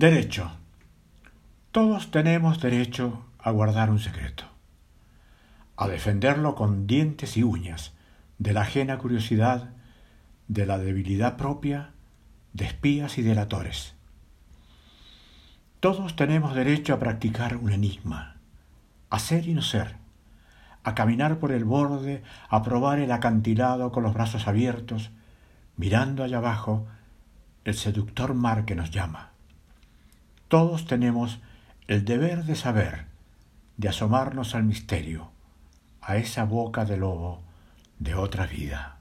Derecho. Todos tenemos derecho a guardar un secreto, a defenderlo con dientes y uñas de la ajena curiosidad, de la debilidad propia, de espías y delatores. Todos tenemos derecho a practicar un enigma, a ser y no ser, a caminar por el borde, a probar el acantilado con los brazos abiertos, mirando allá abajo el seductor mar que nos llama. Todos tenemos el deber de saber, de asomarnos al misterio, a esa boca de lobo de otra vida.